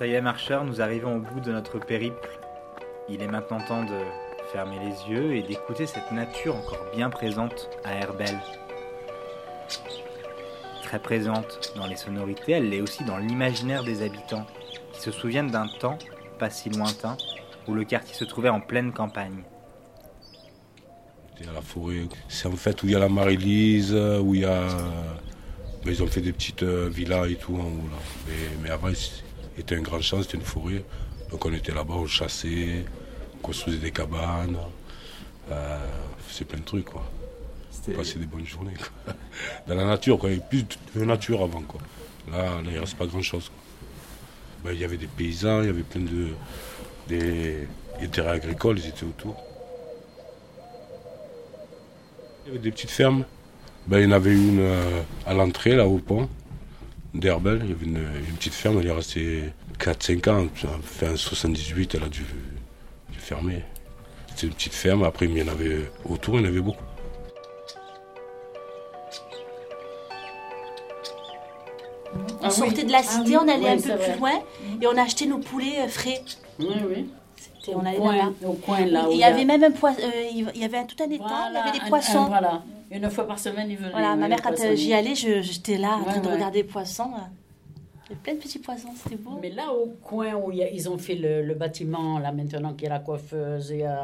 Ça y est, marcheurs, nous arrivons au bout de notre périple. Il est maintenant temps de fermer les yeux et d'écouter cette nature encore bien présente à Herbel. Très présente dans les sonorités, elle l'est aussi dans l'imaginaire des habitants, qui se souviennent d'un temps, pas si lointain, où le quartier se trouvait en pleine campagne. C'est en fait où il y a la Marie-Lise, où il y a. Mais ils ont fait des petites euh, villas et tout en haut là. Mais, mais avant, c'était un grand champ, c'était une forêt. Donc on était là-bas, on chassait, on construisait des cabanes. Euh, c'est plein de trucs quoi. On passait des bonnes journées quoi. Dans la nature quoi, il y avait plus de nature avant quoi. Là, là il ne reste pas grand chose. Ben, il y avait des paysans, il y avait plein de. Des, des terrains agricoles, ils étaient autour. Il y avait des petites fermes. Ben, il y en avait une euh, à l'entrée, là, au pont d'Herbel. Il y avait une, une petite ferme, elle est restée 4-5 ans. Fin 78, elle a dû, dû fermer. C'était une petite ferme. Après, il y en avait autour, il y en avait beaucoup. On sortait de la cité, on allait un peu plus loin et on achetait nos poulets euh, frais. Oui, oui. C'était- on allait coin, au coin là. Il y avait même un poisson, il y avait un- tout un étang, il y avait des un- poissons. un- voilà. Une fois par semaine, ils venaient. Voilà, ma mère, quand euh, j'y allais, j'étais là en Ouais, train de regarder les poissons. euh. Il y avait plein de petits poissons, c'était beau. Mais là, au coin où il y a- ils ont fait le, le bâtiment, là maintenant, qui est la coiffeuse et euh,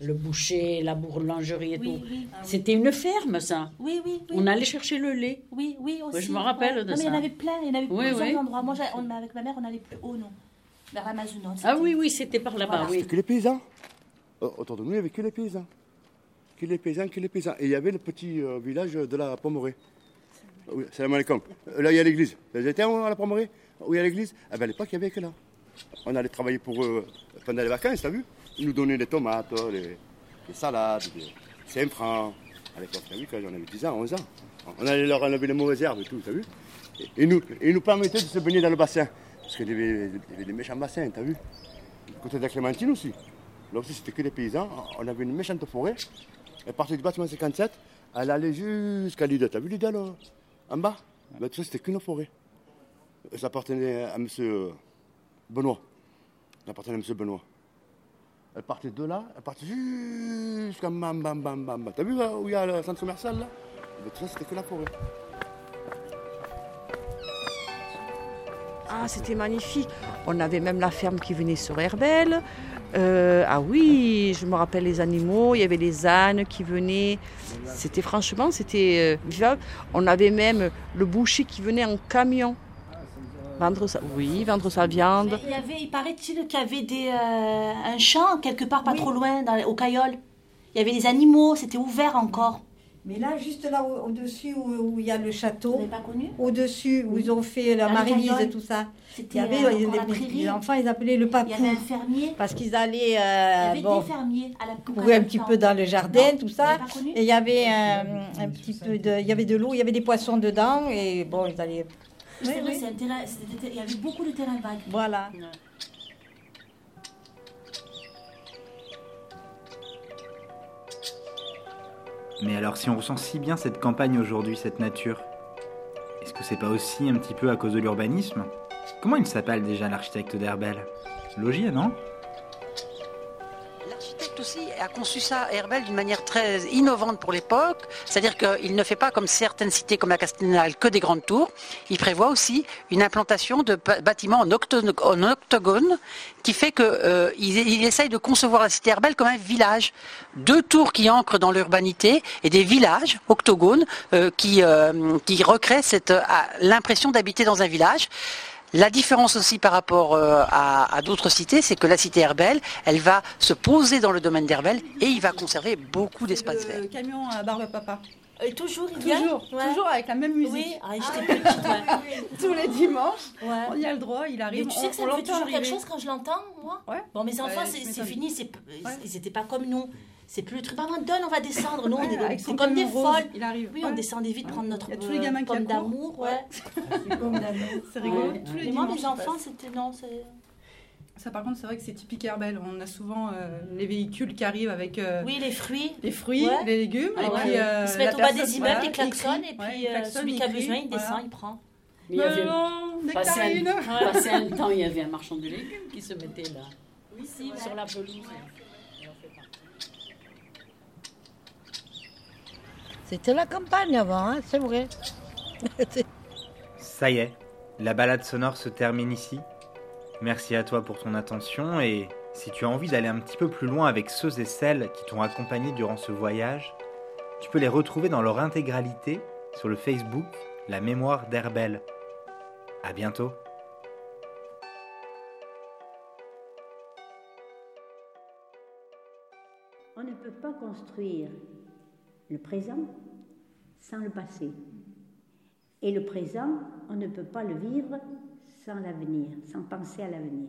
le boucher, la boulangerie et Oui, tout. oui. C'était une ferme, ça. Oui, oui, oui. On allait chercher le lait. Oui, oui, aussi. je me rappelle ouais. de non, mais il y en ça. avait plein, il y en avait plusieurs endroits. Moi, on- avec ma mère, on allait plus haut, non Vers. Ah oui, oui, c'était par là-bas, Voilà. oui. C'était que les paysans. Euh, Autour de nous, il n'y avait que les paysans. Que les paysans, que les paysans. Et il y avait le petit euh, village de la Pommerée. Oui, salam alaikum. Euh, Là, il y a l'église. Vous été à la Pommerée? Où il y a l'église? Ah ben, À l'époque, il n'y avait que là. On allait travailler pour eux pendant les vacances, t'as vu? Ils nous donnaient des tomates, les, les salades, des 5 francs. À l'époque, t'as vu, quand on avait 10 ans, 11 ans. On allait leur enlever les mauvaises herbes et tout, t'as vu? Et, et nous, et ils nous permettaient de se baigner dans le bassin. Parce qu'il y avait, il y avait des méchants bassins, t'as vu Du côté de la Clémentine aussi. Là aussi, c'était que des paysans. On avait une méchante forêt. Elle partait du bâtiment 57, elle allait jusqu'à l'île. T'as vu l'île là En bas? Ben, Tout ça, c'était qu'une forêt. Ça appartenait à M. Benoît. Ça appartenait à M. Benoît. Elle partait de là, elle partait jusqu'à bam, bam, bam, bam. bam. T'as vu là, où il y a le centre commercial là? Ben, Tout ça, c'était que la forêt. Ah, c'était magnifique. On avait même la ferme qui venait sur Herbel. Euh, ah oui, je me rappelle les animaux. Il y avait les ânes qui venaient. C'était franchement, c'était euh, vivable. On avait même le boucher qui venait en camion. Vendre sa, oui, vendre sa viande. Il y avait, il paraît-il qu'il y avait des, euh, un champ quelque part pas trop loin, dans, au Caillol. Il y avait des animaux, c'était ouvert encore. Mais là, juste là au- au-dessus où, où il y a le château, au-dessus où ils ont fait la Marie-Lise et tout ça, il y avait euh, les, enfants, ils appelaient le Il y avait papou. un fermier. Parce qu'ils allaient Il y euh, avait bon, des fermiers à la courir un petit peu dans le jardin, Non, tout ça. Et il y avait un, un petit peu de, il y avait de l'eau, il y avait des poissons dedans et bon, ils allaient. C'est Oui, vrai, un terrain- il y avait beaucoup de terrains vagues. Voilà. Mais alors, si on ressent si bien cette campagne aujourd'hui, cette nature, est-ce que c'est pas aussi un petit peu à cause de l'urbanisme? Comment il s'appelle déjà l'architecte d'Herbel? Logier, non? L'architecte aussi a conçu ça Herbel d'une manière très innovante pour l'époque, c'est-à-dire qu'il ne fait pas comme certaines cités comme la Castellane que des grandes tours, il prévoit aussi une implantation de bâtiments en, octo- en octogone qui fait qu'il il, il essaye de concevoir la cité Herbel comme un village. Deux tours qui ancrent dans l'urbanité et des villages octogones euh, qui, euh, qui recréent euh, l'impression d'habiter dans un village. La différence aussi par rapport euh, à, à d'autres cités, c'est que la cité Herbel, elle va se poser dans le domaine d'Herbel et il va conserver beaucoup d'espace vert. Le camion à Barbe Papa. Et toujours, il vient Toujours, Ouais. toujours avec la même musique. Oui, ah, petite, ouais. Tous les dimanches, Ouais. on y a le droit, il arrive. Mais tu on- sais que ça me fait toujours quelque chose quand je l'entends, moi? Ouais. Bon, mes enfants, c'est fini, ils n'étaient pas comme nous. C'est plus le truc. Maman, donne, on va descendre. Nous, on est c'est comme des rose, folles. Il arrive. Oui, Ouais. on descendait vite prendre notre Il y a tous les euh, gamins qui pomme d'amour. Ouais. C'est rigolo. Ouais. Tous les Mais moi, mes enfants, c'était. Non, c'est. Ça, par contre, c'est vrai que c'est typique Herbel. On a souvent euh, les véhicules qui arrivent avec euh, Oui, les fruits. les fruits, Ouais. les légumes. Ah et ouais. puis, euh, Ils se mettent au bas des immeubles, voilà, ils klaxonnent, et. Ouais, puis klaxonne, celui qui a crie, besoin, il voilà. descend, il prend. Mais il y avait- Non, Passé un, nectarine. passé un temps, il y avait un marchand de légumes qui se mettait là, sur la pelouse. C'était la campagne avant, hein, c'est vrai. Ça y est, la balade sonore se termine ici. Merci à toi pour ton attention et si tu as envie d'aller un petit peu plus loin avec ceux et celles qui t'ont accompagné durant ce voyage, tu peux les retrouver dans leur intégralité sur le Facebook La Mémoire d'Herbel. À bientôt. On ne peut pas construire le présent sans le passé. Et le présent, on ne peut pas le vivre sans l'avenir, sans penser à l'avenir.